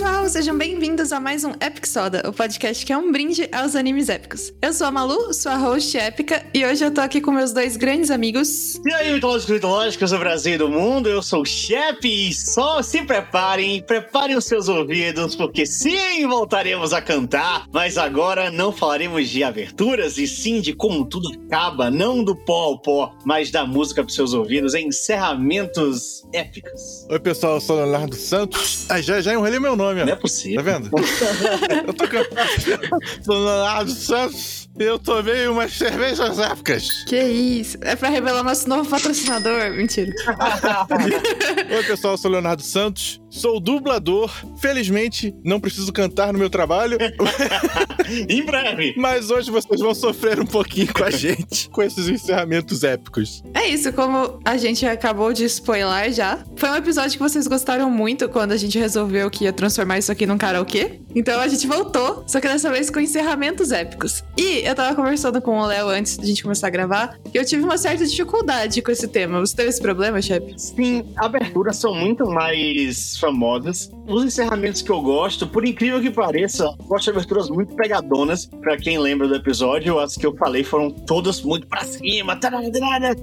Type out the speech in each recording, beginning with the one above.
pessoal, sejam bem-vindos a mais um Epic Soda, o podcast que é um brinde aos animes épicos. Eu sou a Malu, sua host épica, e hoje eu tô aqui com meus dois grandes amigos. E aí, mitológicos e mitológicas do Brasil e do mundo, eu sou o Shep e só se preparem, preparem os seus ouvidos, porque sim, voltaremos a cantar, mas agora não falaremos de aberturas e sim de como tudo acaba, não do pó ao pó, mas da música pros seus ouvidos, em encerramentos épicos. Oi, pessoal, eu sou o Leonardo Santos. Ah, já, já enrolei meu nome, ó. Não é possível. Tá vendo? eu tô cantando. Sou o Leonardo Santos. Eu tomei umas cervejas épicas. Que isso? É pra revelar nosso novo patrocinador? Mentira. Oi, pessoal, eu sou o Leonardo Santos. Sou dublador. Felizmente, não preciso cantar no meu trabalho. em breve. Mas hoje vocês vão sofrer um pouquinho com a gente, com esses encerramentos épicos. É isso, como a gente acabou de spoiler já. Foi um episódio que vocês gostaram muito quando a gente resolveu que ia transformar isso aqui num karaokê. Então a gente voltou, só que dessa vez com encerramentos épicos. E eu tava conversando com o Léo antes da gente começar a gravar, e eu tive uma certa dificuldade com esse tema. Você teve esse problema, chefe? Sim, aberturas são muito mais famosas. Os encerramentos que eu gosto, por incrível que pareça, gosto de aberturas muito pegadonas. Pra quem lembra do episódio, as que eu falei foram todas muito pra cima.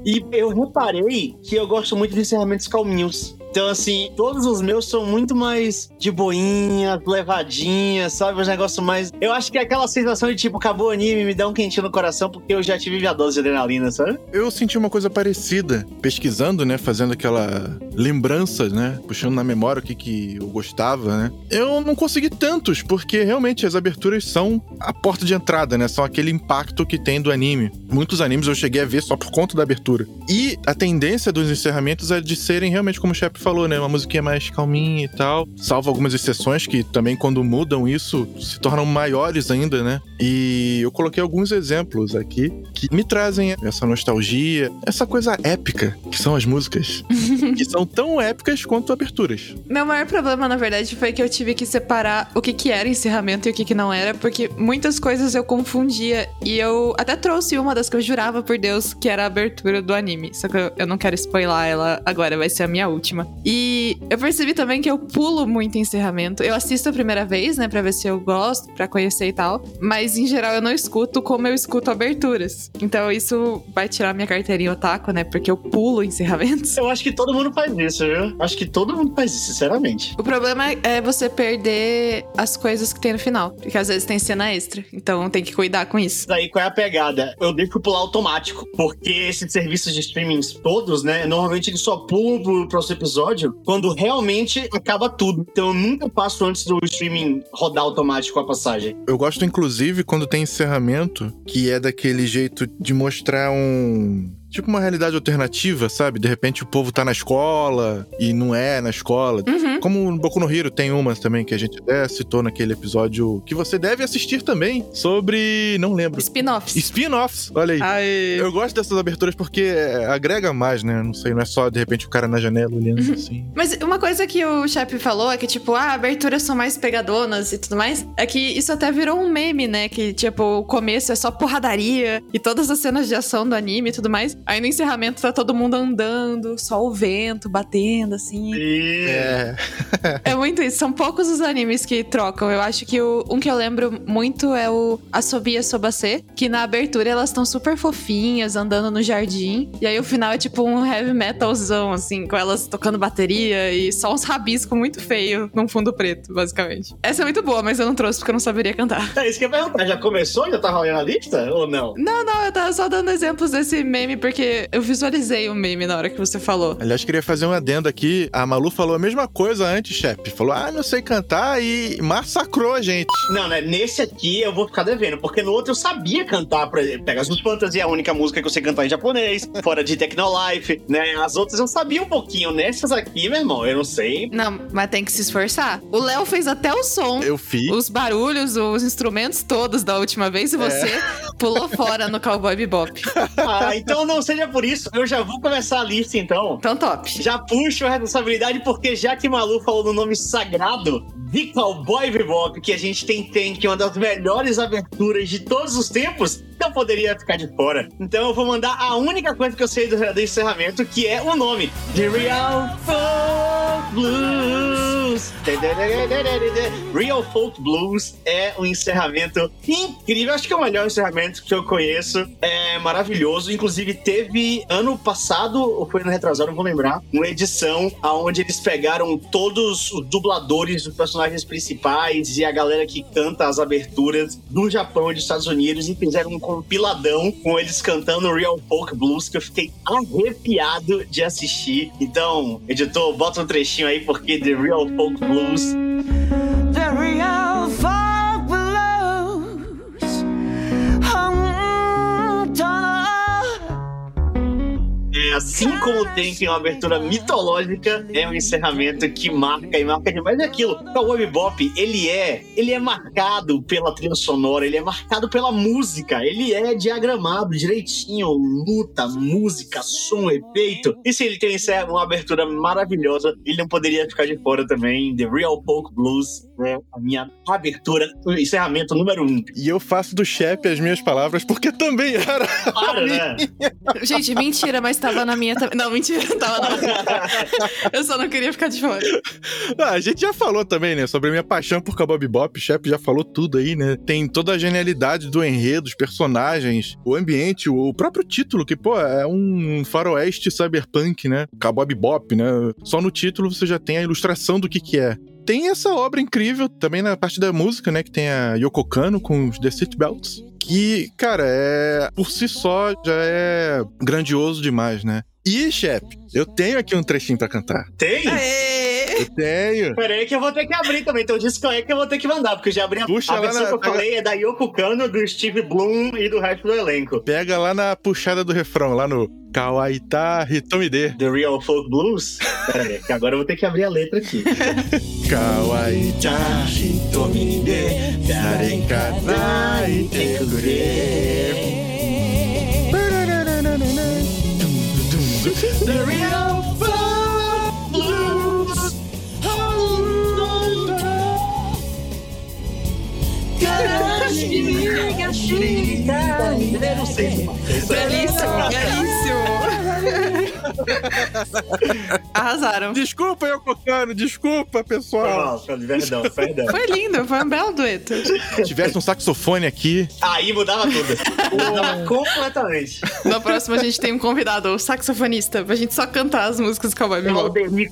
E eu reparei que eu gosto muito de encerramentos calminhos. Então, assim, todos os meus são muito mais de boinha, levadinha, sabe? Os negócios mais. Eu acho que é aquela sensação de tipo, acabou o anime, me dá um quentinho no coração, porque eu já tive a dose de adrenalina, sabe? Eu senti uma coisa parecida, pesquisando, né? Fazendo aquela lembrança, né? Puxando na memória o que, que eu gostava, né? Eu não consegui tantos, porque realmente as aberturas são a porta de entrada, né? São aquele impacto que tem do anime. Muitos animes eu cheguei a ver só por conta da abertura. E a tendência dos encerramentos é de serem realmente, como o Shep falou, né? Uma musiquinha mais calminha e tal. Salvo algumas exceções que também, quando mudam isso, se tornam maiores ainda, né? E eu coloquei alguns exemplos aqui que me trazem essa nostalgia, essa coisa épica que são as músicas. que são tão épicas quanto aberturas. Meu maior problema, na verdade, foi que eu tive que separar o que, que era encerramento e o que, que não era, porque muitas coisas eu confundia. E eu até trouxe uma das que eu jurava por Deus que era a abertura do anime. Só que eu, não quero spoiler ela agora, vai ser a minha última. E eu percebi também que eu pulo muito encerramento. Eu assisto a primeira vez, né, pra ver se eu gosto, pra conhecer e tal. Mas em geral eu não escuto como eu escuto aberturas. Então isso vai tirar minha carteirinha otaku, né, porque eu pulo encerramentos. Eu acho que todo mundo faz isso, viu? Acho que todo mundo faz isso, sinceramente. O problema é você perder as coisas que tem no final. Porque às vezes tem cena extra. Então tem que cuidar com isso. Daí qual é a pegada? Eu deixo pular automático. Porque esses serviços de streaming todos, né? Normalmente eles só pulam pro próximo episódio quando realmente acaba tudo. Então eu nunca passo antes do streaming rodar automático a passagem. Eu gosto, inclusive, quando tem encerramento, que é daquele jeito de mostrar um. Tipo uma realidade alternativa, sabe? De repente o povo tá na escola e não é na escola. Uhum. Como no Boku no Hero tem uma também que a gente até citou naquele episódio que você deve assistir também, sobre. não lembro. Spin-offs. Spin-offs, olha aí. Aê. Eu gosto dessas aberturas porque é, agrega mais, né? Não sei, não é só de repente o cara na janela olhando Uhum. assim. Mas uma coisa que o Shep falou é que, tipo, ah, aberturas são mais pegadonas e tudo mais. É que isso até virou um meme, né? Que, tipo, o começo é só porradaria e todas as cenas de ação do anime e tudo mais. Aí no encerramento tá todo mundo andando, só o vento batendo, assim. É. É muito isso. São poucos os animes que trocam. Eu acho que o, um que eu lembro muito é o Asobia Sobase, que na abertura elas estão super fofinhas, andando no jardim. E aí o final é tipo um heavy metalzão, assim, com elas tocando bateria e só uns rabiscos muito feio num fundo preto, basicamente. Essa é muito boa, mas eu não trouxe porque eu não saberia cantar. É isso que eu ia perguntar. Já começou? Já tá rolando a lista? Ou não? Não, não, eu tava só dando exemplos desse meme porque eu visualizei o meme na hora que você falou. Aliás, queria fazer um adendo aqui. A Malu falou a mesma coisa antes, chefe. Falou, ah, não sei cantar e massacrou a gente. Não, né? Nesse aqui eu vou ficar devendo, porque no outro eu sabia cantar, por exemplo, Pegasus Fantasy é a única música que eu sei cantar em japonês, fora de Technolife, né? As outras eu sabia um pouquinho. Nessas aqui, meu irmão, eu não sei. Não, mas tem que se esforçar. O Léo fez até o som. Eu fiz. os barulhos, os instrumentos todos da última vez e você pulou fora no Cowboy Bebop. Ah, então não seja por isso, eu já vou começar a lista então. Então, top. Já puxo a responsabilidade, porque já que Malu falou no nome sagrado de Cowboy Bebop, que a gente tem, tem que é uma das melhores aberturas de todos os tempos, não poderia ficar de fora. Então eu vou mandar a única coisa que eu sei do, do encerramento, que é o nome. The Real Folk Blues. Real Folk Blues é um encerramento incrível. Acho que é o melhor encerramento que eu conheço. É maravilhoso. Inclusive, teve ano passado, ou foi no retrasado, não vou lembrar, uma edição onde eles pegaram todos os dubladores dos personagens principais e a galera que canta as aberturas do Japão e dos Estados Unidos e fizeram um compiladão com eles cantando Real Folk Blues que eu fiquei arrepiado de assistir. Então, editor, bota um trechinho aí porque The Real Folk Blues. The Real Folk Blues. É, assim como tem que uma abertura mitológica, é um encerramento que marca e marca demais. É aquilo. O Web Bop, ele é, ele é marcado pela trilha sonora, ele é marcado pela música, ele é diagramado direitinho, luta, música, som, efeito. E se ele tem uma abertura maravilhosa, ele não poderia ficar de fora também. The Real Folk Blues é a minha abertura, o encerramento número um. E eu faço do Shep as minhas palavras porque também era. Para, né? Gente, mentira, mas tava na minha também. Não, mentira, tava na. Eu só não queria ficar de fora. Ah, a gente já falou também, né? Sobre a minha paixão por Cowboy Bebop. O Shep já falou tudo aí, né? Tem toda a genialidade do enredo, dos personagens, o ambiente, o próprio título, que, pô, é um faroeste cyberpunk, né? Cowboy Bebop, né? Só no título você já tem a ilustração do que que é tem essa obra incrível também na parte da música, né? Que tem a Yoko Kano com os The Seatbelts. Que, cara, é. Por si só já é grandioso demais, né? E, chefe, eu tenho aqui um trechinho para cantar. Tem? Aê! Eu tenho. Peraí que eu vou ter que abrir também. Então o disco é que eu vou ter que mandar, porque eu já abri a, Puxa a versão na- que eu falei é da Yoko Kano, do Steve Bloom e do resto do elenco. Pega lá na puxada do refrão, lá no Kawaita Hitomide. The Real Folk Blues? Peraí, que agora eu vou ter que abrir a letra aqui. Kawaita Hitomide Darenka naite kure. Belíssimo, belíssimo. Arrasaram. Desculpa, Yoko Kano, desculpa, pessoal. Nossa, perdão, perdão. Foi lindo, foi um belo dueto. Se tivesse um saxofone aqui, Aí mudava tudo. Mudava completamente. Na próxima a gente tem um convidado, o saxofonista, pra gente só cantar as músicas do Cowboy É o Bebop.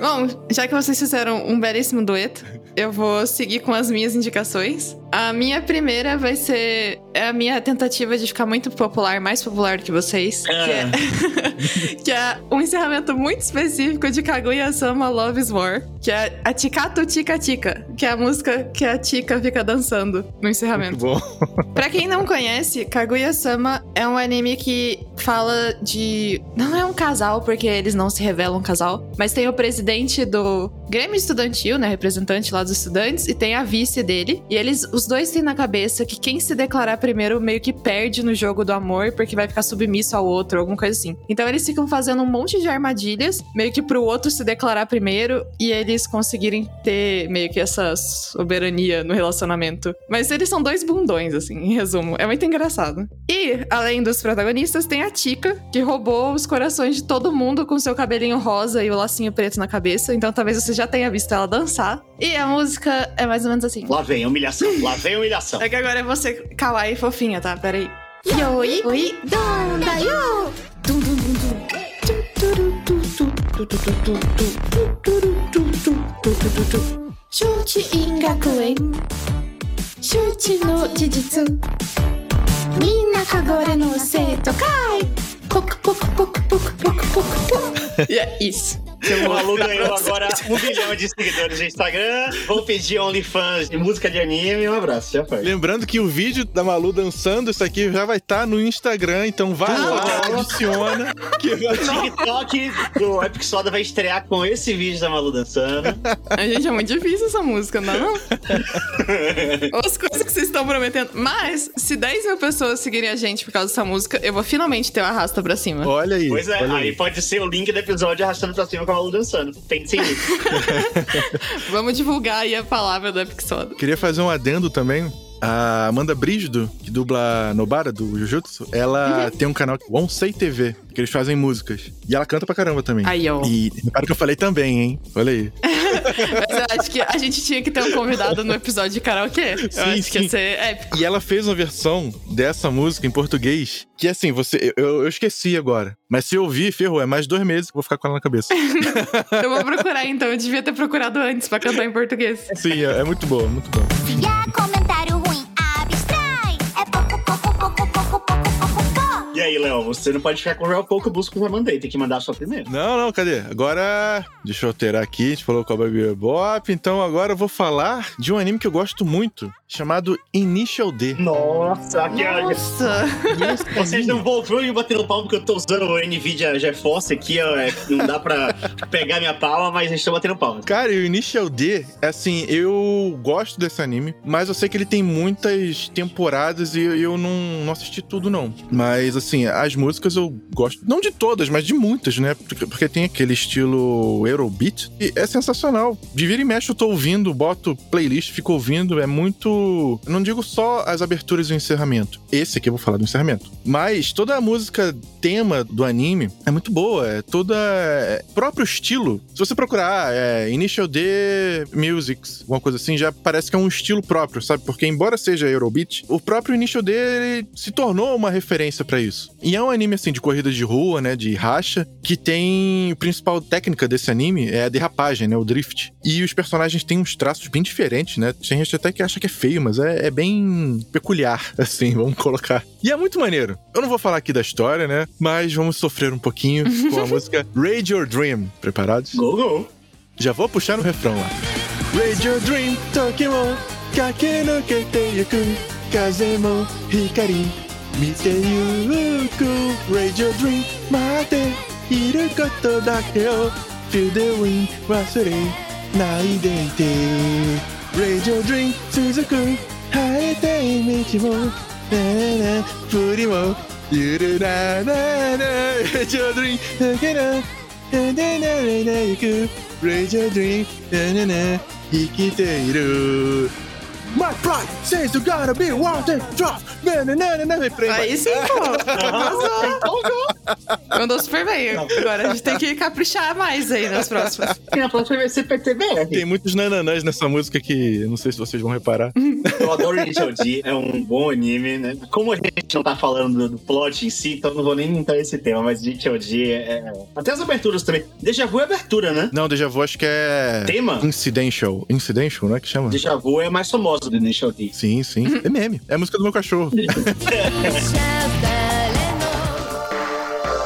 Bom, já que vocês fizeram um belíssimo dueto, eu vou seguir com as minhas indicações. A minha primeira vai ser é a minha tentativa de ficar muito popular, mais popular do que vocês, que é, que é um encerramento muito específico de Kaguya-sama Love is War, que é a Tikatu Tika Tika, que é a música que a Tika fica dançando no muito encerramento. bom. Pra quem não conhece, Kaguya-sama é um anime que fala de. Não é um casal, porque eles não se revelam um casal, mas tem o presidente do Grêmio Estudantil, né? Representante lá dos estudantes, e tem a vice dele. E eles, os dois têm na cabeça que quem se declarar primeiro meio que perde no jogo do amor, porque vai ficar submisso ao outro, alguma coisa assim. Então eles ficam fazendo um monte de armadilhas, meio que pro outro se declarar primeiro e eles conseguirem ter meio que essa soberania no relacionamento. Mas eles são dois bundões, assim, em resumo. É muito engraçado. E, além dos protagonistas, tem a Tika, que roubou os corações de todo mundo com seu cabelinho rosa e o lacinho preto na cabeça. Então talvez você já tenha visto ela dançar. E a música é mais ou menos assim. Lá vem a humilhação. Lá vem humilhação. É que agora é você kawaii e fofinha, tá? Peraí. Yoi, oi, donda, yo! Dum, dum, dum, dum. Tu, tu, tu, tu, みんなかごれの生徒会。ポクポクポクポクポクポクポク。いやいいっす。O Malu ganhou agora um bilhão de seguidores no Instagram. Vou pedir OnlyFans de música de anime. Um abraço, já foi. Lembrando que o vídeo da Malu dançando isso aqui já vai estar no Instagram, então vai lá, adiciona. Que. O TikTok do Epic Soda vai estrear com esse vídeo da Malu dançando. A gente é muito difícil essa música, não é não? As coisas que vocês estão prometendo. Mas, se 10 mil pessoas seguirem a gente por causa dessa música, eu vou finalmente ter o arrasta pra cima. Olha aí. Pois é, olha aí pode ser o link do episódio arrastando pra cima com a Malu dançando. Tem sim. Vamos divulgar aí a palavra do Epic Soda. Queria fazer um adendo também. A Amanda Brígido, que dubla Nobara do Jujutsu, ela Uhum. tem um canal Onsei TV, que eles fazem músicas. E ela canta pra caramba também. Aí, ó. E repara que eu falei também, hein? Olha aí. Mas eu acho que a gente tinha que ter um convidado no episódio de karaokê. Eu Sim, acho que sim. ia ser épico. E ela fez uma versão dessa música em português, que assim, você. Eu, eu esqueci agora. Mas se eu ouvir, ferrou, é mais dois meses que eu vou ficar com ela na cabeça. Eu vou procurar então. Eu devia ter procurado antes pra cantar em português. Sim, é, é muito boa, muito boa. E aí, Léo, você não pode ficar com o Real Pouco Busco que eu mandei, tem que mandar a sua primeiro. Não, não, cadê? Agora. Deixa eu alterar aqui. A gente falou com a Baby Bebop. Então agora eu vou falar de um anime que eu gosto muito, chamado Initial D. Nossa, é. Nossa! Vocês não vão me bater no palmo porque eu tô usando o Nvidia GeForce aqui, ó, é, não dá pra pegar minha palma, mas eles estão batendo palma. Cara, e o Initial D, assim, eu gosto desse anime, mas eu sei que ele tem muitas temporadas e eu não, não assisti tudo, não. Mas, assim, as músicas eu gosto, não de todas, mas de muitas, né? Porque, porque tem aquele estilo Eurobeat e é sensacional. De vira e mexe eu tô ouvindo, boto playlist, fico ouvindo, é muito... Não digo só as aberturas e o encerramento. Esse aqui eu vou falar do encerramento. Mas toda a música tema do anime é muito boa, é toda... É próprio estilo. Se você procurar é, Initial D Musics, alguma coisa assim, já parece que é um estilo próprio, sabe? Porque embora seja Eurobeat, o próprio Initial D se tornou uma referência pra isso. E é um anime assim de corrida de rua, né, de racha, que tem a principal técnica desse anime é a derrapagem, né, o drift. E os personagens têm uns traços bem diferentes, né? Tem gente até que acha que é feio, mas é, é bem peculiar, assim, vamos colocar. E é muito maneiro. Eu não vou falar aqui da história, né? Mas vamos sofrer um pouquinho com a música Rage Your Dream. Preparados? Go, go. Já vou puxar no refrão lá. Rage your dream, Tokimo, kakenokete yuku, kaze mo hikari, mite yuku. Rage your dream, mate, iru koto dake o, feel the wind, wasurei, nai de ite. Rage your dream, suzuku, haete michi mo, na na na, furi mo, yuru na na na. Rage your dream, takena, na na na na na yuku. Rage your dream, na na na, ikiteiru. My pride says you gotta be wanted, drop, na na na na na. Aí sim. Mandou super bem. Agora a gente tem que caprichar mais aí nas próximas. A próxima vai ser PTBR. Tem muitos nananãs nessa música que eu não sei se vocês vão reparar. Eu adoro Initial D, é um bom anime, né? Como a gente não tá falando do, plot em si, então não vou nem entrar nesse tema, mas Initial D é, é... Até as aberturas também. Deja Vu é abertura, né? Não, Deja Vu acho que é. Tema? Incidental. Incidental, não é que chama? Deja Vu é mais famosa do Initial D. Sim, sim. É meme. É a música do meu cachorro.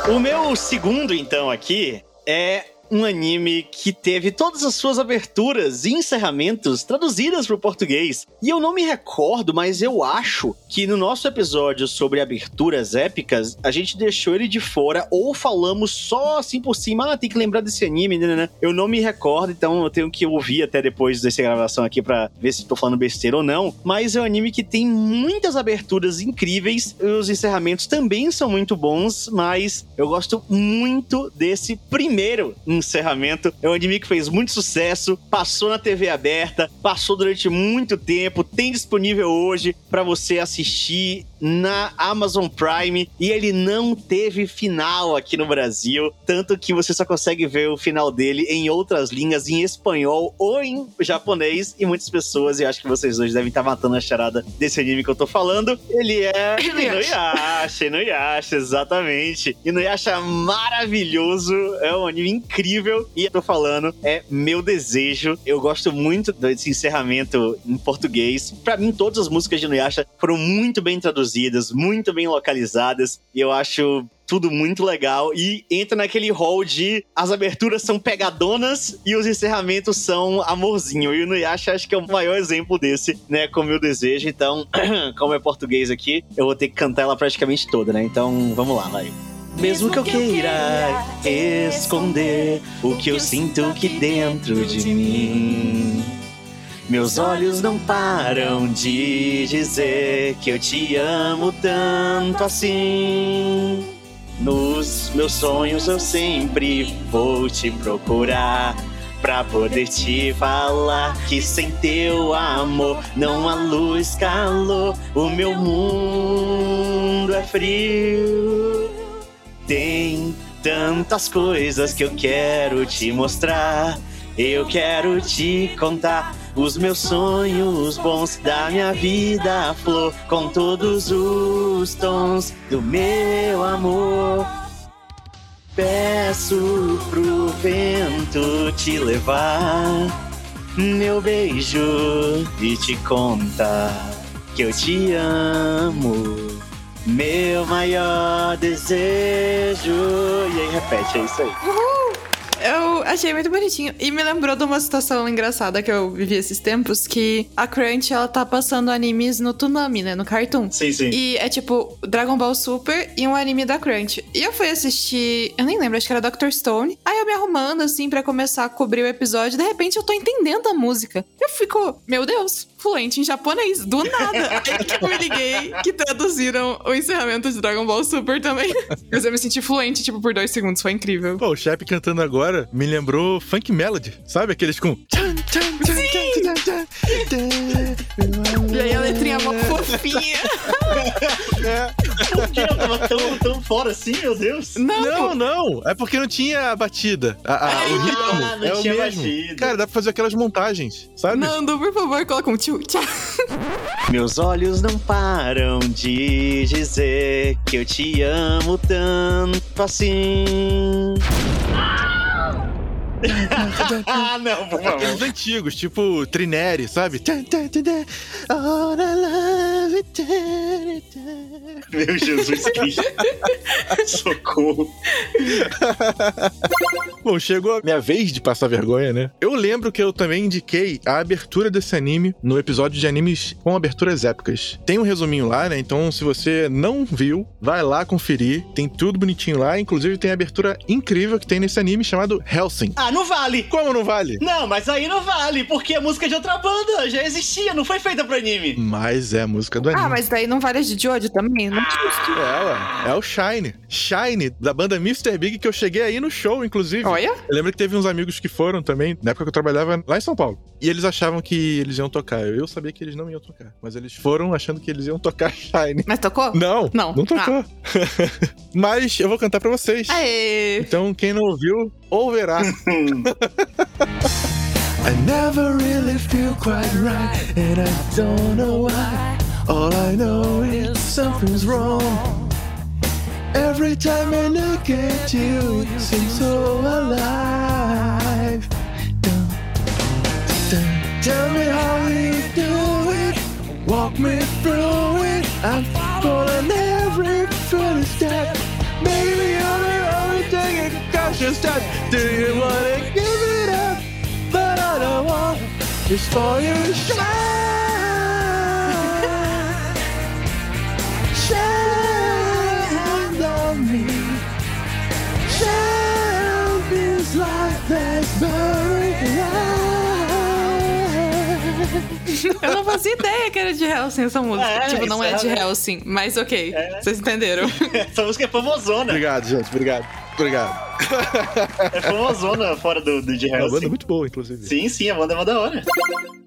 O meu segundo, então, aqui é um anime que teve todas as suas aberturas e encerramentos traduzidas para o português. E eu não me recordo, mas eu acho que no nosso episódio sobre aberturas épicas, a gente deixou ele de fora ou falamos só assim por cima, ah, tem que lembrar desse anime, né, né, né. Eu não me recordo, então eu tenho que ouvir até depois dessa gravação aqui para ver se tô falando besteira ou não. Mas é um anime que tem muitas aberturas incríveis, e os encerramentos também são muito bons, mas eu gosto muito desse primeiro encerramento. É um anime que fez muito sucesso, passou na TV aberta, passou durante muito tempo, tem disponível hoje para você assistir na Amazon Prime e ele não teve final aqui no Brasil, tanto que você só consegue ver o final dele em outras línguas, em espanhol ou em japonês, e muitas pessoas, e acho que vocês dois devem estar matando a charada desse anime que eu tô falando, ele é Inuyasha, Inuyasha, exatamente. Inuyasha maravilhoso, é um anime incrível, e eu tô falando, é meu desejo. Eu gosto muito desse encerramento em português. Pra mim, todas as músicas de Inuyasha foram muito bem traduzidas, muito bem localizadas, e eu acho tudo muito legal e entra naquele hall de as aberturas são pegadonas e os encerramentos são amorzinho. E o Nuyasha acho que é o maior exemplo desse, né, como eu desejo. Então, como é português aqui, eu vou ter que cantar ela praticamente toda, né? Então, vamos lá, vai. Mesmo que eu queira esconder o que eu sinto aqui dentro de mim. Meus olhos não param de dizer que eu te amo tanto assim. Nos meus sonhos eu sempre vou te procurar. pra poder te falar que sem teu amor não há luz, calor. O meu mundo é frio. Tem tantas coisas que eu quero te mostrar. Eu quero te contar os meus sonhos bons da minha vida, flor, com todos os tons do meu amor. Peço pro vento te levar, meu beijo e te contar que eu te amo. Meu maior desejo. E aí, repete, é isso aí. Eu achei muito bonitinho. E me lembrou de uma situação engraçada que eu vivi esses tempos, que a Crunch, ela tá passando animes no Toonami, né? No Cartoon. Sim, sim. E é tipo Dragon Ball Super e um anime da Crunch. E eu fui assistir, eu nem lembro, acho que era Dr. Stone. Aí eu me arrumando, assim, pra começar a cobrir o episódio, de repente eu tô entendendo a música. Eu fico, meu Deus, fluente em japonês, do nada. Aí que eu me liguei que traduziram o encerramento de Dragon Ball Super também. Mas eu me senti fluente, tipo, por dois segundos, foi incrível. Pô, o Shep cantando agora me lembrou Funk Melody, sabe? Aqueles com. E aí a letrinha mó fofinha. Por que eu tava tão, tão fora assim, meu Deus? Não, Não, não, é porque não tinha a batida. A- a- o ritmo Ah, não é o tinha mesmo. batida. Cara, dá pra fazer aquelas montagens, sabe? Nando, por favor, coloca um tchá. Meus olhos não param de dizer que eu te amo tanto assim. ah, não, por favor. Aqueles antigos, tipo Trineri, sabe? Meu Jesus Cristo. Socorro. Bom, chegou a minha vez de passar vergonha, né? Eu lembro que eu também indiquei a abertura desse anime no episódio de animes com aberturas épicas. Tem um resuminho lá, né? Então, se você não viu, vai lá conferir. Tem tudo bonitinho lá. Inclusive, tem a abertura incrível que tem nesse anime chamado Helsing. Ah, não vale. Como não vale? Não, mas aí não vale, porque a música é de outra banda já existia, não foi feita pro anime. Mas é a música do anime. Ah, mas daí não vale as de Jojo também? Não É, ué. É o Shine. Shine, da banda Mr. Big, que eu cheguei aí no show, inclusive. Olha. Eu lembro que teve uns amigos que foram também, na época que eu trabalhava lá em São Paulo. E eles achavam que eles iam tocar. Eu sabia que eles não iam tocar. Mas eles foram achando que eles iam tocar Shine. Mas tocou? Não, Não. Ah. não tocou. mas eu vou cantar pra vocês. Aê! Então, quem não ouviu, ouvirá. I never really feel quite right, and I don't know why. All I know is something's wrong. Every time I look at you, it seems so alive. Dun, dun. Tell me how you do it, walk me through it. I'm following every footstep. Maybe you're the only thing can cautious step. Do you wanna give it up? But I don't want just for you shine. Shine Eu não fazia ideia que era de Helsing essa música. É, tipo, não é isso de é- Helsing, mas ok. É. Vocês entenderam. Essa música é famosona. Obrigado, gente. Obrigado. Obrigado. É famosona fora do, do de É uma banda Hellsing. muito boa, inclusive. Sim, sim, a banda é uma da hora.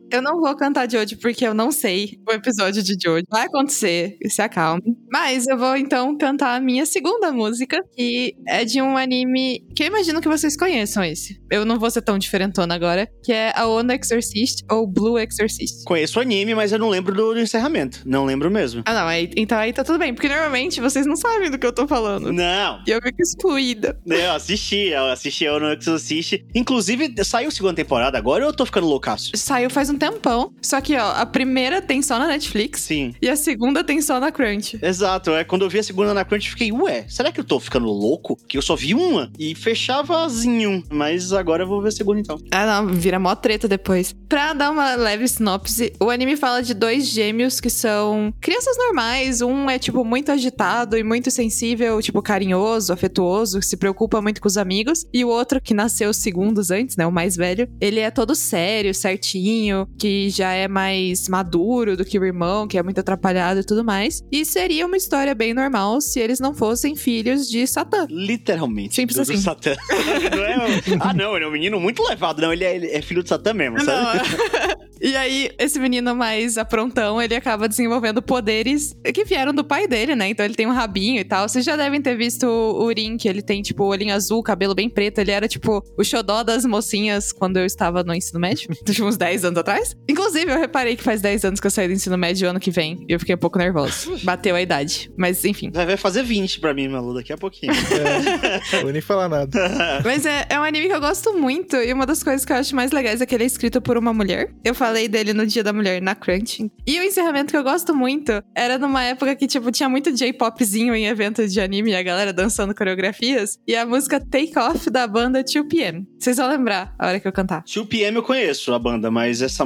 Eu não vou cantar Jojo porque eu não sei o episódio de Jojo. Vai acontecer, se acalme. Mas eu vou então cantar a minha segunda música, que é de um anime que eu imagino que vocês conheçam esse. Eu não vou ser tão diferentona agora, que é a Ono Exorcist ou Blue Exorcist. Conheço o anime, mas eu não lembro do, do encerramento. Não lembro mesmo. Ah, não, aí, então aí tá tudo bem, porque normalmente vocês não sabem do que eu tô falando. Não. E eu fico excluída. Eu assisti, eu assisti eu no Exorcist. Inclusive, saiu a segunda temporada agora ou eu tô ficando loucaço? Saiu faz um tempão, só que, ó, a primeira tem só na Netflix Sim. e a segunda tem só na Crunch. Exato, é quando eu vi a segunda na Crunch, eu fiquei, ué, será que eu tô ficando louco? Que eu só vi uma e fechavazinho. Mas agora eu vou ver a segunda então. Ah, não, vira mó treta depois. Pra dar uma leve sinopse, o anime fala de dois gêmeos que são crianças normais. Um é, tipo, muito agitado e muito sensível, tipo, carinhoso, afetuoso, que se preocupa muito com os amigos. E o outro, que nasceu segundos antes, né, o mais velho, ele é todo sério, certinho, que já é mais maduro do que o irmão, que é muito atrapalhado e tudo mais. E seria uma história bem normal se eles não fossem filhos de Satã. Literalmente. Simples assim. Satã. Não é ah, não, ele é um menino muito levado. Não, ele é, ele é filho do Satã mesmo, sabe? Não. e aí, esse menino mais aprontão, ele acaba desenvolvendo poderes que vieram do pai dele, né? Então ele tem um rabinho e tal. Vocês já devem ter visto o Urim, que ele tem, tipo, olhinho azul, cabelo bem preto. Ele era, tipo, o xodó das mocinhas quando eu estava no ensino médio. tipo, uns 10 anos atrás. Inclusive, eu reparei que faz 10 anos que eu saí do ensino médio ano que vem. E eu fiquei um pouco nervosa. Bateu a idade. Mas, enfim. Vai fazer 20 pra mim, Malu, daqui a pouquinho. Não vou nem falar nada. Mas é, é um anime que eu gosto muito. E uma das coisas que eu acho mais legais é que ele é escrito por uma mulher. Eu falei dele no Dia da Mulher, na Crunching. E o encerramento que eu gosto muito era numa época que, tipo, tinha muito J-popzinho em eventos de anime e a galera dançando coreografias. E a música Take Off da banda 2PM. Vocês vão lembrar a hora que eu cantar. 2PM eu conheço a banda, mas essa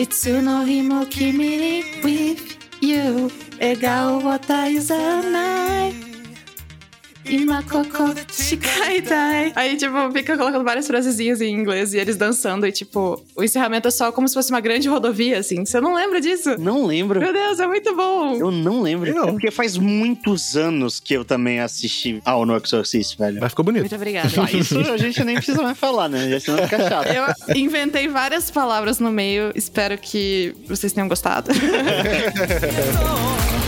のはただの偶然じゃないこれを見と余分なただその瞳に映る僕たちが輝いていられるようにずっといつ見続けて I'll be いつの日も君に with you 笑顔を絶さない今ここ誓いたい Aí, tipo, fica colocando várias frasezinhas em inglês e eles dançando. E, tipo, o encerramento é só como se fosse uma grande rodovia, assim. Você não lembra disso? Não lembro. Meu Deus, é muito bom. Eu não lembro. Não. É porque faz muitos anos que eu também assisti ao No Exorcist, velho. Mas ficou bonito. Muito obrigada. Ah, isso a gente nem precisa mais falar, né? Já senão fica chato. Eu inventei várias palavras no meio. Espero que vocês tenham gostado.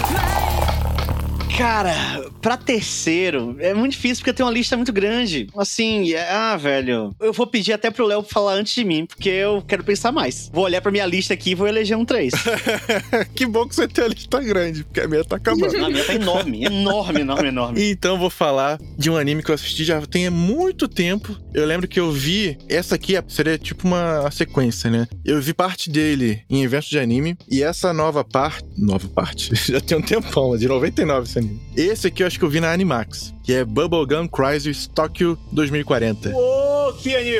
Cara, pra terceiro, é muito difícil porque tem uma lista muito grande. Assim, é- ah, velho. Eu vou pedir até pro Léo falar antes de mim, porque eu quero pensar mais. Vou olhar pra minha lista aqui e vou eleger um 3. que bom que você tem a lista grande, porque a minha tá acabando. A minha tá enorme, enorme, enorme, enorme. Então vou falar de um anime que eu assisti já tem muito tempo. Eu lembro que eu vi. Essa aqui seria tipo uma sequência, né? Eu vi parte dele em eventos de anime. E essa nova parte. Nova parte. já tem um tempão, de 99 esse Esse aqui eu acho que eu vi na Animax. Que é Bubblegum Crisis Tokyo 2040. Ô,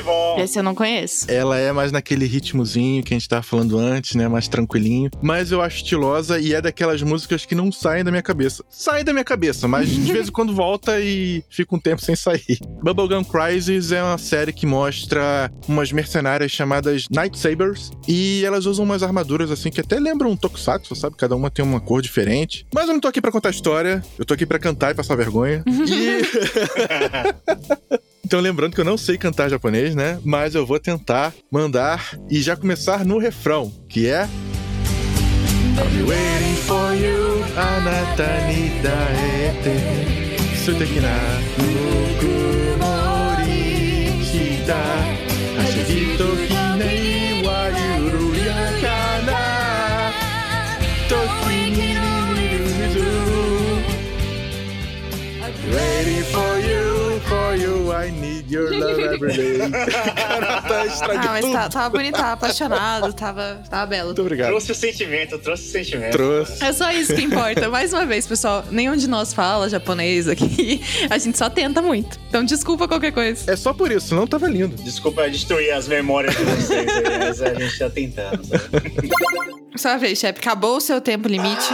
bom! Esse eu não conheço. Ela é mais naquele ritmozinho que a gente tava falando antes, né? Mais tranquilinho. Mas eu acho estilosa e é daquelas músicas que não saem da minha cabeça. Saem da minha cabeça, mas de vez em quando volta e fica um tempo sem sair. Bubblegum Crisis é uma série que mostra umas mercenárias chamadas Night Sabers. E elas usam umas armaduras assim que até lembram um tokusatsu, sabe? Cada uma tem uma cor diferente. Mas eu não tô aqui pra contar história. Eu tô aqui pra cantar e passar vergonha. E... Então, lembrando que eu não sei cantar japonês, né? Mas eu vou tentar mandar e já começar no refrão, que é. I'm waiting for you, shita, hashigi toki ni wa yuruyaka na, toki ni miru Waiting for I need your love every day. Cara, tá estraguei Ah, mas tá- tava bonito, tava apaixonado, tava, tava belo. Muito obrigado. Trouxe o sentimento, trouxe o sentimento. Trouxe. É só isso que importa. Mais uma vez, pessoal, nenhum de nós fala japonês aqui. A gente só tenta muito. Então, desculpa qualquer coisa. É só por isso, senão tava lindo. Desculpa destruir as memórias de vocês, aí, mas a gente tá tentando. sabe? Só uma vez, chefe. Acabou o seu tempo limite.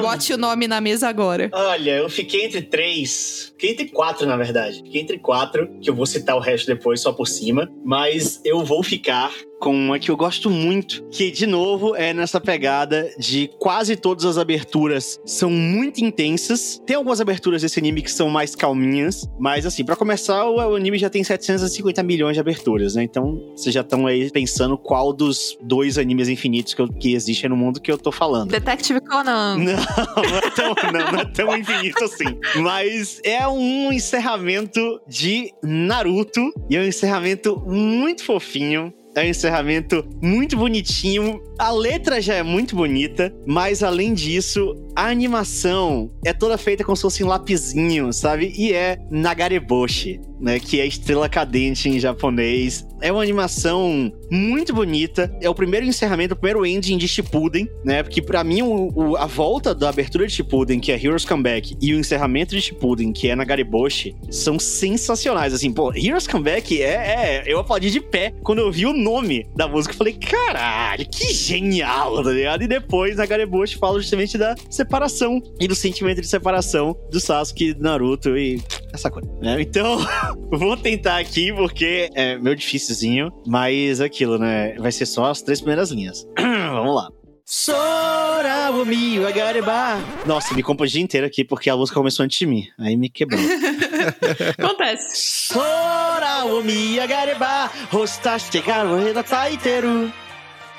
Bote o nome na mesa agora. Olha, eu fiquei entre três. Fiquei entre quatro, na verdade. Fiquei entre quatro, que eu vou citar o resto depois só por cima. Mas eu vou ficar com uma que eu gosto muito, que de novo é nessa pegada de quase todas as aberturas são muito intensas. Tem algumas aberturas desse anime que são mais calminhas, mas assim, pra começar, o, o anime já tem 750 milhões de aberturas, né? Então, vocês já estão aí pensando qual dos dois animes infinitos que, eu- que existem no mundo que eu tô falando. Detective Conan. Não, não é, tão, não, não é tão infinito assim. Mas é um encerramento de Naruto. E é um encerramento muito fofinho. É um encerramento muito bonitinho. A letra já é muito bonita, mas além disso, a animação é toda feita como se fosse um lapisinho, sabe? E é Nagareboshi, né? Que é estrela cadente em japonês. É uma animação muito bonita. É o primeiro encerramento, o primeiro ending de Shippuden, né? Porque pra mim, o, o- a volta da abertura de Shippuden, que é Heroes Comeback, e o encerramento de Shippuden, que é Nagareboshi, são sensacionais. Assim, pô, Heroes Comeback é, é... Eu aplaudi de pé quando eu vi o nome da música. Eu falei, caralho, que genial, tá ligado? E depois, Nagareboshi fala justamente da separação e do sentimento de separação do Sasuke, do Naruto e essa coisa, né? Então, vou tentar aqui porque é meio dificilzinho, mas aquilo, né? Vai ser só as três primeiras linhas. Vamos lá. Sora o mi agareba. Nossa, me compro o dia inteiro aqui porque a música começou antes de mim. Aí me quebrou. Acontece. Sora o mi agareba. Rostaste garo reda taiteru.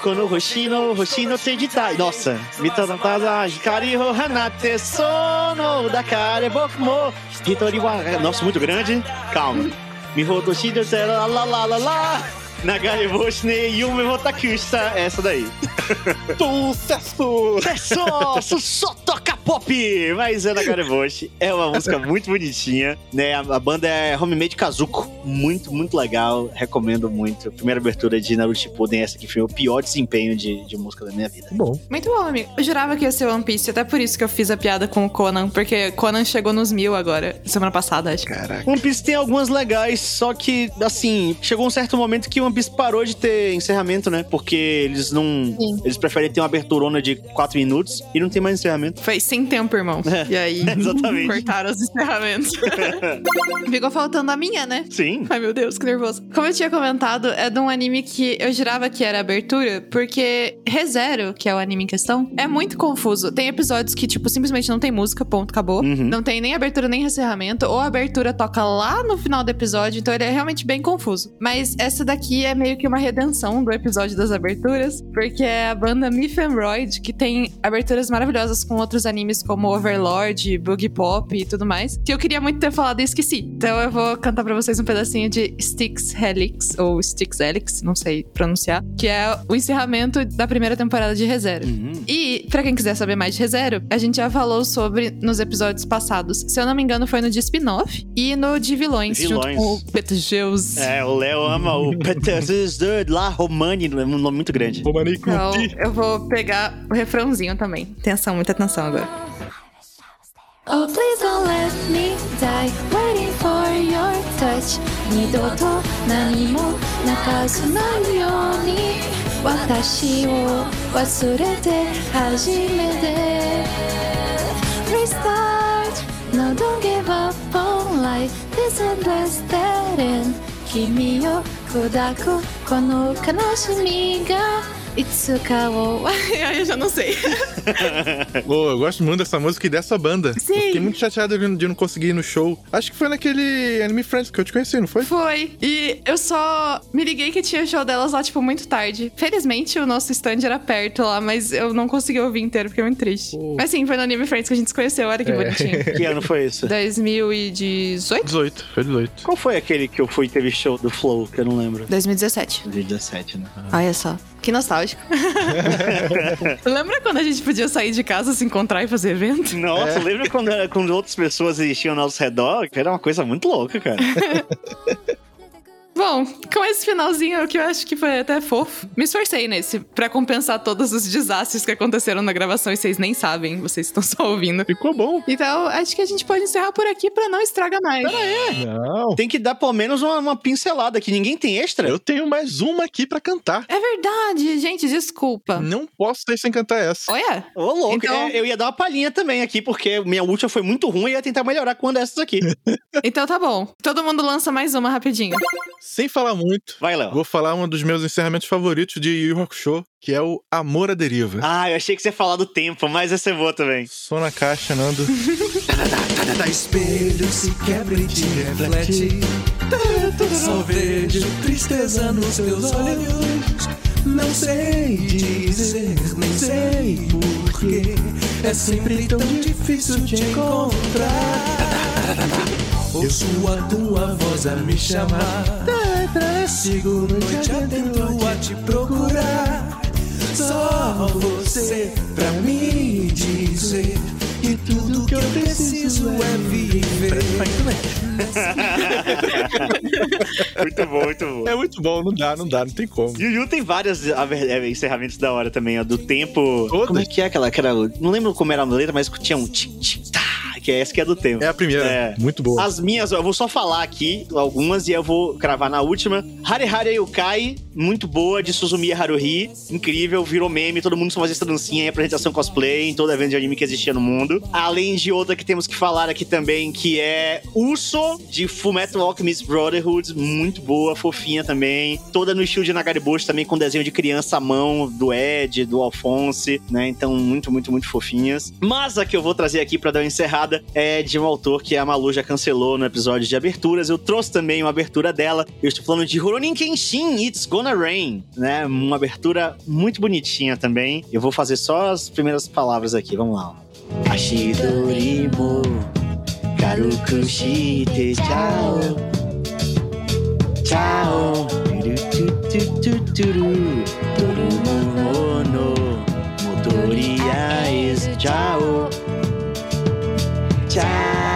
Kono hoshi no hoshi no tenjitai. Nossa, mitatada hikari ho hanate sono dakare boku mo hitori wa... Nossa, muito grande. Calma. Mihodoshi de la la la la la. Nagareboshi ne yume motakushita. Essa daí. Sucesso! É só, só, só toca pop! Mas é Nagareboshi. É uma música muito bonitinha, né? A, a banda é Homemade Kazuko. Muito, muito legal. Recomendo muito. Primeira abertura de Naruto Shippuden. Essa aqui foi o pior desempenho de, de música da minha vida. Bom, Muito bom, amigo. Eu jurava que ia ser One Piece, até por isso que eu fiz a piada com o Conan, porque Conan chegou nos mil agora, semana passada, acho. caraca. One Piece tem algumas legais, só que, assim, chegou um certo momento que One Piece parou de ter encerramento, né? Porque eles não. Sim. Eles preferem ter uma aberturona de 4 minutos e não tem mais encerramento. Foi sem tempo, irmão. É, E aí, exatamente. cortaram os encerramentos. Ficou faltando a minha, né? Sim. Ai, meu Deus, que nervoso. Como eu tinha comentado, é de um anime que eu jurava que era abertura, porque ReZero, que é o anime em questão, é muito confuso. Tem episódios que, tipo, simplesmente não tem música, ponto, acabou. Uhum. Não tem nem abertura nem encerramento, ou a abertura toca lá no final do episódio, então ele é realmente bem confuso. Mas essa daqui é meio que uma redenção do episódio das aberturas, porque é a banda Mythemroid, que tem aberturas maravilhosas com outros animes como Overlord, Boogie Pop e tudo mais, que eu queria muito ter falado e esqueci. Então eu vou cantar pra vocês um pedacinho de Styx Helix, ou Styx Helix, não sei pronunciar, que é o encerramento da primeira temporada de ReZero. Uhum. E, pra quem quiser saber mais de ReZero, a gente já falou sobre nos episódios passados. Se eu não me engano, foi no de spin-off e no de vilões, Vilões. junto com o Betelgeuse. É, o Léo ama o Peter lá, Romani, é um nome muito grande. Romani Então, Kunti. eu vou pegar o refrãozinho também. Atenção, muita atenção agora. Oh, please don't let me die waiting for your touch 二度と何も泣かずないように私を忘れて初めて Restart No don't give up on life This endless dead end 君 を砕くこの悲しみが Itsuka wo... eu já não sei. oh, eu gosto muito dessa música e dessa banda. Sim. Eu fiquei muito chateado de não conseguir ir no show. Acho que foi naquele Anime Friends que eu te conheci, não foi? Foi. E eu só me liguei que tinha show delas lá, tipo, muito tarde. Felizmente, o nosso stand era perto lá, mas eu não consegui ouvir inteiro, porque muito triste. Mas sim, foi no Anime Friends que a gente se conheceu, olha que é. bonitinho. Que ano foi isso? 2018? 18, foi 18. Qual foi aquele que eu fui e teve show do Flow, que eu não lembro? 2017. 2017, né? Olha só. Que nostálgico. Lembra quando a gente podia sair de casa, se encontrar e fazer evento? Nossa, lembra quando, quando outras pessoas existiam ao nosso redor? Era uma coisa muito louca, cara. Bom, com esse finalzinho que eu acho que foi até fofo, me esforcei nesse pra compensar todos os desastres que aconteceram na gravação e vocês nem sabem, vocês estão só ouvindo. Ficou bom. Então, acho que a gente pode encerrar por aqui pra não estragar mais. Não. Tem que dar pelo menos uma, uma pincelada, que ninguém tem extra. Eu tenho mais uma aqui pra cantar. É verdade, gente, desculpa. Não posso sair sem cantar essa. Olha, Ô, louco, Então- é, eu ia dar uma palhinha também aqui, porque minha última foi muito ruim e ia tentar melhorar com uma dessas aqui. então tá bom. Todo mundo lança mais uma rapidinho. Sem falar muito, Vai, Léo. vou falar um dos meus encerramentos favoritos de Yu Yu Hakusho, que é o Amor à Deriva. Ah, eu achei que você ia falar do tempo, mas essa é boa também. Sou na caixa, Nando. Cada espelho se quebra e te reflete. Só vejo tristeza nos teus olhos. Não sei dizer, nem sei porquê. É sempre tão difícil te encontrar. Eu sou a tua voz a me chamar. Sigo noite atento a te procurar. Só você pra me dizer. E tudo que eu preciso é viver. muito bom, muito bom. É muito bom, não dá, não dá, não tem como. Yu Yu tem várias é, encerramentos da hora também, ó, do tempo. Todo? Como é que é aquela, aquela. Não lembro como era a letra, mas tinha um tchim, tchim, tá. Que é essa que é do tempo. É a primeira, É. muito boa. As minhas, eu vou só falar aqui algumas e eu vou cravar na última. Hare Hare Yukai, muito boa, de Suzumiya Haruhi. Incrível, virou meme, todo mundo só fazia essa dancinha em apresentação cosplay, em todo evento de anime que existia no mundo. Além de outra que temos que falar aqui também, que é Uso, de Fullmetal Alchemist Brotherhood. Muito boa, fofinha também. Toda no estilo de Nagariboshi também, com desenho de criança à mão, do Ed, do Alphonse, né? Então, muito, muito, muito fofinhas. Mas a que eu vou trazer aqui pra dar uma encerrada é de um autor que a Malu já cancelou no episódio de aberturas. Eu trouxe também uma abertura dela. Eu estou falando de Rurouni Kenshin, It's Gonna Rain, né? Uma abertura muito bonitinha também. Eu vou fazer só as primeiras palavras aqui. Vamos lá. Ashidori mo karuku shite chao. Chao. Turutututuru. Torumo no motoriais. Chao. Chao.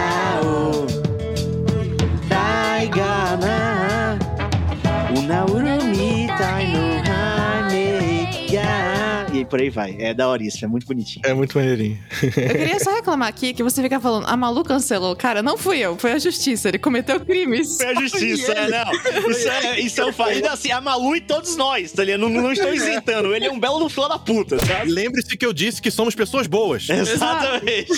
Por aí vai. É da hora isso, é muito bonitinho. É muito maneirinho. Eu queria só reclamar aqui que você fica falando, a Malu cancelou. Cara, não fui eu, foi a justiça. Ele cometeu crimes. Foi a justiça, é, não. Isso é, isso é um fato. Ainda assim, a Malu e todos nós, tá ligado? Não, não estou isentando. Ele é um belo no fila da puta, sabe? Lembre-se que eu disse que somos pessoas boas. Exatamente.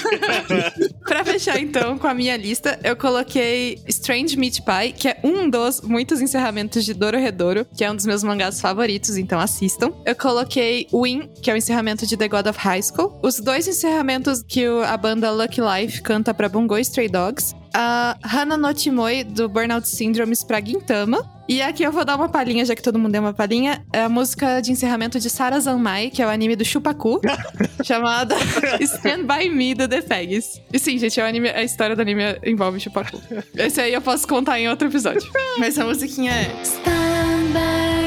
Pra fechar, então, com a minha lista, eu coloquei Strange Meat Pie, que é um dos muitos encerramentos de Dororedoro, que é um dos meus mangás favoritos, então assistam. Eu coloquei Win, que é o encerramento de The God of High School. Os dois encerramentos que o- a banda Lucky Life canta pra Bungo Stray Dogs. A Hana no Chimoi, do Burnout Syndromes pra Gintama. E aqui eu vou dar uma palhinha, já que todo mundo deu uma palhinha. É a música de encerramento de Sara Zanmai, que é o anime do Chupacu, chamada Stand By Me, do The Pegs. E sim, gente, é o anime, a história do anime envolve Chupacu. Esse aí eu posso contar em outro episódio. Mas a musiquinha é... Stand by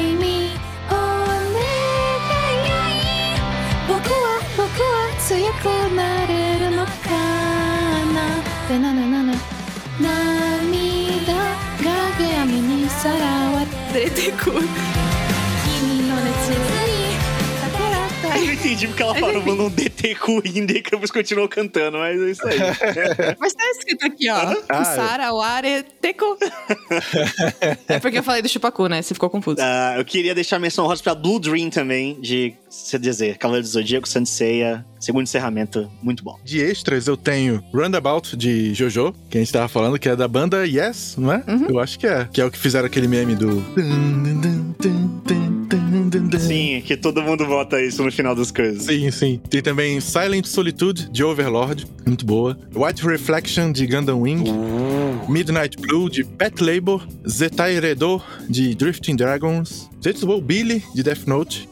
wa tsuyaku nareru no kana. Tananana. Namida ga geami ni sarawatte. Deteku. Kimi no netsu ni sakurata. Eu não entendi porque ela parou mandando um DT com o Indy e depois continuou cantando, mas é isso aí. Mas tá escrito aqui, ó. Ah, Sara Ware Teku. é porque eu falei do Chupacu, né? Você ficou confuso. Ah, eu queria deixar a menção rosa pra Blue Dream também, de, se dizer, Cavaleiro do Zodíaco, Senseiya, segundo encerramento, muito bom. De extras, eu tenho Roundabout de Jojo, que a gente tava falando, que é da banda Yes, não é? Eu acho que é. Que é o que fizeram aquele meme do. Sim, que todo mundo bota isso no final das coisas. Sim, sim. Tem também Silent Solitude, de Overlord, muito boa. White Reflection, de Gundam Wing. Midnight Blue, de Pet Labor. Zetai Redo, de Drifting Dragons. Tetsuo Billy, de Death Note.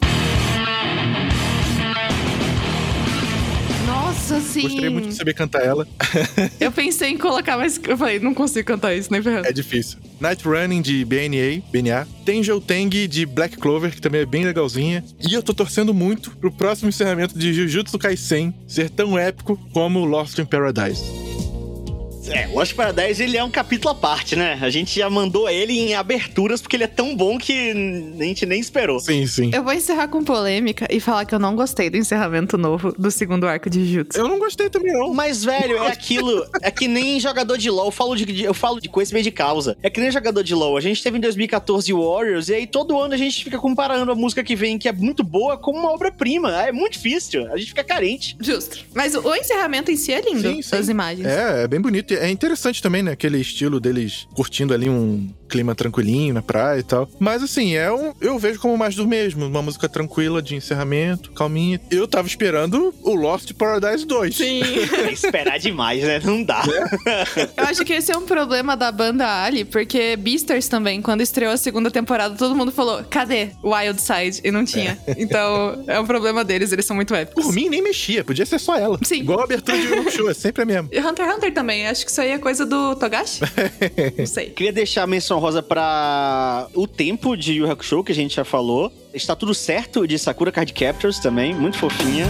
Sim. Gostaria muito de saber cantar ela. Eu pensei em colocar, mas eu falei, não consigo cantar isso, nem ferrando. É difícil. Night Running, de BNA, BNA. Tenjo Teng, de Black Clover, que também é bem legalzinha. E eu tô torcendo muito pro próximo encerramento de Jujutsu Kaisen ser tão épico como Lost in Paradise. É, Lost Paradise, ele é um capítulo à parte, né? A gente já mandou ele em aberturas porque ele é tão bom que a gente nem esperou. Sim, sim. Eu vou encerrar com polêmica e falar que eu não gostei do encerramento novo do segundo arco de Jujutsu. Eu não gostei também, não. Mas, velho, é aquilo. É que nem jogador de LoL. Eu falo de, eu falo de conhecimento de causa. É que nem jogador de LoL. A gente teve em 2014 Warriors, e aí todo ano a gente fica comparando a música que vem, que é muito boa, com uma obra-prima. É muito difícil. A gente fica carente. Justo. Mas o, o encerramento em si é lindo, Sim, sim. as imagens. É, é bem bonito. É interessante também, né? Aquele estilo deles curtindo ali um clima tranquilinho na praia e tal. Mas assim, é um, eu vejo como mais do mesmo. Uma música tranquila de encerramento, calminha. Eu tava esperando o Lost Paradise 2. Sim. É esperar demais, né? Não dá. Eu acho que esse é um problema da banda Ali, porque Beasters também, quando estreou a segunda temporada, todo mundo falou: cadê Wild Side? E não tinha. Então, é um problema deles, eles são muito épicos. Por mim, nem mexia. Podia ser só ela. Sim. Igual a abertura de Yu Show, é sempre a mesma. E Hunter x Hunter também, acho que isso aí é coisa do Togashi? não sei. Queria deixar a menção rosa pra o tempo de Yu Yu Hakusho, que a gente já falou. Está tudo certo de Sakura Card Captors também, muito fofinha.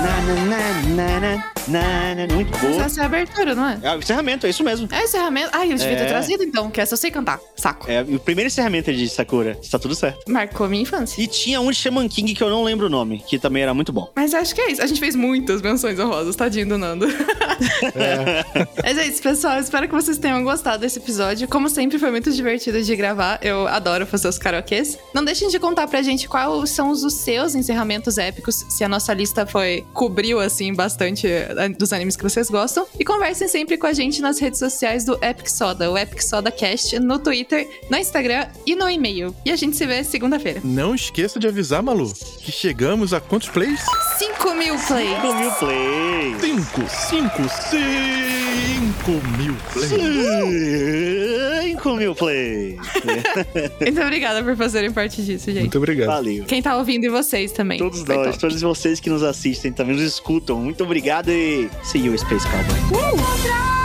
Na, na, na, na, na, na, na. Muito boa. essa é a abertura, não é? É o encerramento, é isso mesmo. É encerramento. Ai, eu devia ter É. trazido então, que essa eu sei cantar. Saco. É, o primeiro encerramento é de Sakura. Está tudo certo. Marcou minha infância. E tinha um de Shaman King que eu não lembro o nome, que também era muito bom. Mas acho que é isso. A gente fez muitas menções honrosas, tadinho do Nando. Mas é isso, pessoal. Espero que vocês tenham gostado desse episódio. Como sempre, foi muito divertido de gravar. Eu adoro fazer os karaokês. Não deixem de contar pra gente quais são os seus encerramentos épicos, se a nossa lista foi cobriu, assim, bastante eh, dos animes que vocês gostam. E conversem sempre com a gente nas redes sociais do Epic Soda, o Epic Soda Cast, no Twitter, no Instagram e no e-mail. E a gente se vê segunda-feira. Não esqueça de avisar, Malu, que chegamos a quantos plays? 5 mil plays! 5 mil plays. Cinco, cinco, cinco mil plays. 5 mil plays. Muito obrigada por fazerem parte disso, gente. Muito obrigado. Valeu. Quem tá ouvindo e vocês também. Todos Foi nós, top. todos vocês que nos assistem, também nos escutam. Muito obrigado e see you, Space Cowboy. Outra